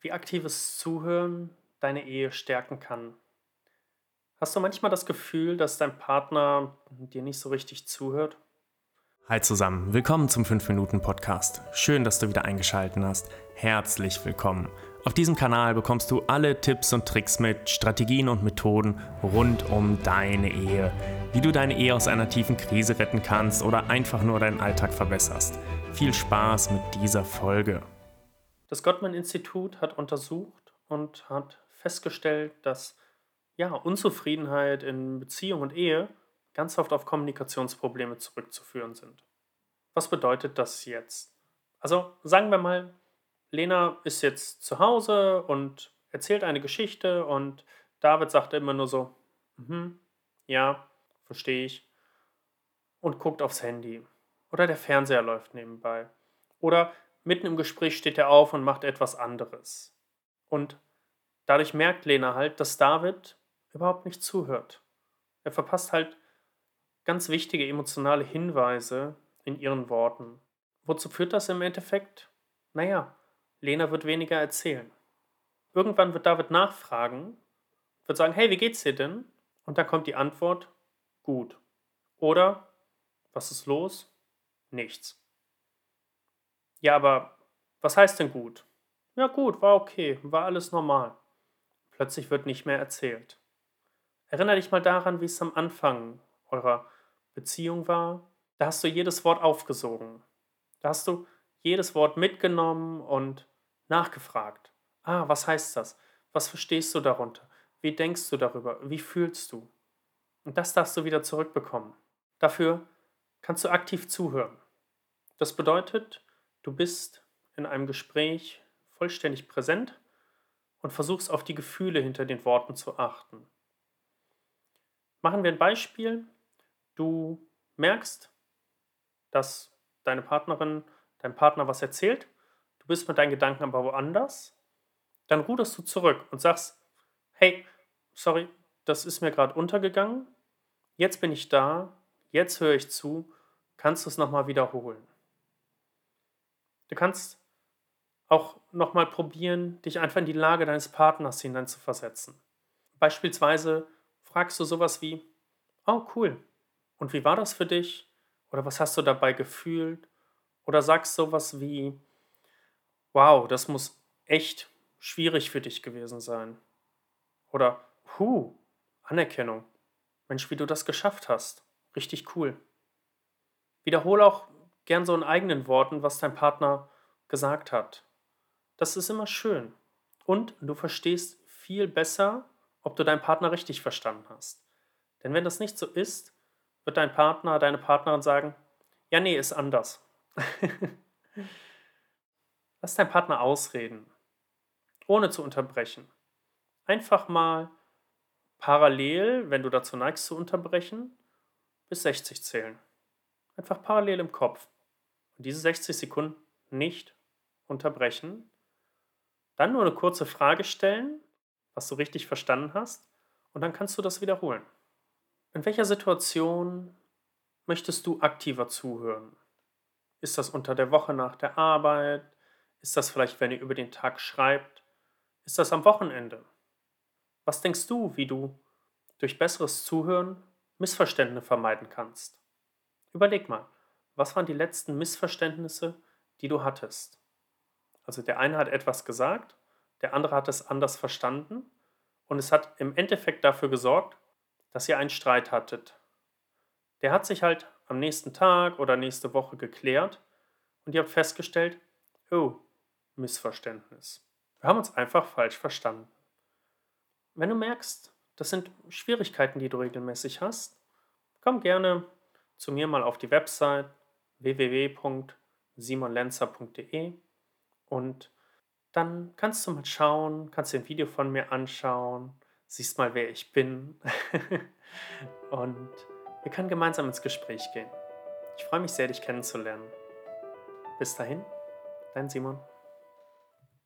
wie aktives Zuhören deine Ehe stärken kann. Hast du manchmal das Gefühl, dass dein Partner dir nicht so richtig zuhört? Hi zusammen, willkommen zum 5-Minuten-Podcast. Schön, dass du wieder eingeschaltet hast. Herzlich willkommen. Auf diesem Kanal bekommst du alle Tipps und Tricks mit, Strategien und Methoden rund um deine Ehe. Wie du deine Ehe aus einer tiefen Krise retten kannst oder einfach nur deinen Alltag verbesserst. Viel Spaß mit dieser Folge. Das Gottman-Institut hat untersucht und hat festgestellt, dass ja, Unzufriedenheit in Beziehung und Ehe ganz oft auf Kommunikationsprobleme zurückzuführen sind. Was bedeutet das jetzt? Also sagen wir mal, Lena ist jetzt zu Hause und erzählt eine Geschichte und David sagt immer nur so, mhm, ja, verstehe ich, und guckt aufs Handy. Oder der Fernseher läuft nebenbei. Oder mitten im Gespräch steht er auf und macht etwas anderes. Und dadurch merkt Lena halt, dass David überhaupt nicht zuhört. Er verpasst halt ganz wichtige emotionale Hinweise in ihren Worten. Wozu führt das im Endeffekt? Naja, Lena wird weniger erzählen. Irgendwann wird David nachfragen, wird sagen, hey, wie geht's dir denn? Und dann kommt die Antwort, gut. Oder, was ist los? Nichts. Ja, aber was heißt denn gut? Ja, gut, war okay, war alles normal. Plötzlich wird nicht mehr erzählt. Erinner dich mal daran, wie es am Anfang eurer Beziehung war. Da hast du jedes Wort aufgesogen. Da hast du jedes Wort mitgenommen und nachgefragt. Ah, was heißt das? Was verstehst du darunter? Wie denkst du darüber? Wie fühlst du? Und das darfst du wieder zurückbekommen. Dafür kannst du aktiv zuhören. Das bedeutet, du bist in einem Gespräch vollständig präsent und versuchst auf die Gefühle hinter den Worten zu achten. Machen wir ein Beispiel. Du merkst, dass deine Partnerin, dein Partner was erzählt, du bist mit deinen Gedanken aber woanders, dann ruderst du zurück und sagst, hey, sorry, das ist mir gerade untergegangen, jetzt bin ich da, jetzt höre ich zu, kannst du es nochmal wiederholen. Du kannst auch nochmal probieren, dich einfach in die Lage deines Partners hineinzuversetzen. Beispielsweise fragst du sowas wie, oh cool, und wie war das für dich? Oder was hast du dabei gefühlt? Oder sagst sowas wie, wow, das muss echt schwierig für dich gewesen sein. Oder, hu, Anerkennung. Mensch, wie du das geschafft hast. Richtig cool. Wiederhole auch gern so in eigenen Worten, was dein Partner gesagt hat. Das ist immer schön. Und du verstehst viel besser, ob du deinen Partner richtig verstanden hast. Denn wenn das nicht so ist, wird dein Partner, deine Partnerin sagen, ja, nee, ist anders. Lass deinen Partner ausreden, ohne zu unterbrechen. Einfach mal parallel, wenn du dazu neigst zu unterbrechen, bis 60 zählen. Einfach parallel im Kopf. Und diese 60 Sekunden nicht unterbrechen. Dann nur eine kurze Frage stellen, was du richtig verstanden hast. Und dann kannst du das wiederholen. In welcher Situation möchtest du aktiver zuhören? Ist das unter der Woche nach der Arbeit? Ist das vielleicht, wenn ihr über den Tag schreibt? Ist das am Wochenende? Was denkst du, wie du durch besseres Zuhören Missverständnisse vermeiden kannst? Überleg mal, was waren die letzten Missverständnisse, die du hattest? Also der eine hat etwas gesagt, der andere hat es anders verstanden und es hat im Endeffekt dafür gesorgt, dass ihr einen Streit hattet. Der hat sich halt am nächsten Tag oder nächste Woche geklärt und ihr habt festgestellt, oh, Missverständnis. Wir haben uns einfach falsch verstanden. Wenn du merkst, das sind Schwierigkeiten, die du regelmäßig hast, komm gerne zu mir mal auf die Website www.simonlenzer.de und dann kannst du mal schauen, kannst dir ein Video von mir anschauen, siehst mal, wer ich bin und wir können gemeinsam ins Gespräch gehen. Ich freue mich sehr, dich kennenzulernen. Bis dahin, dein Simon.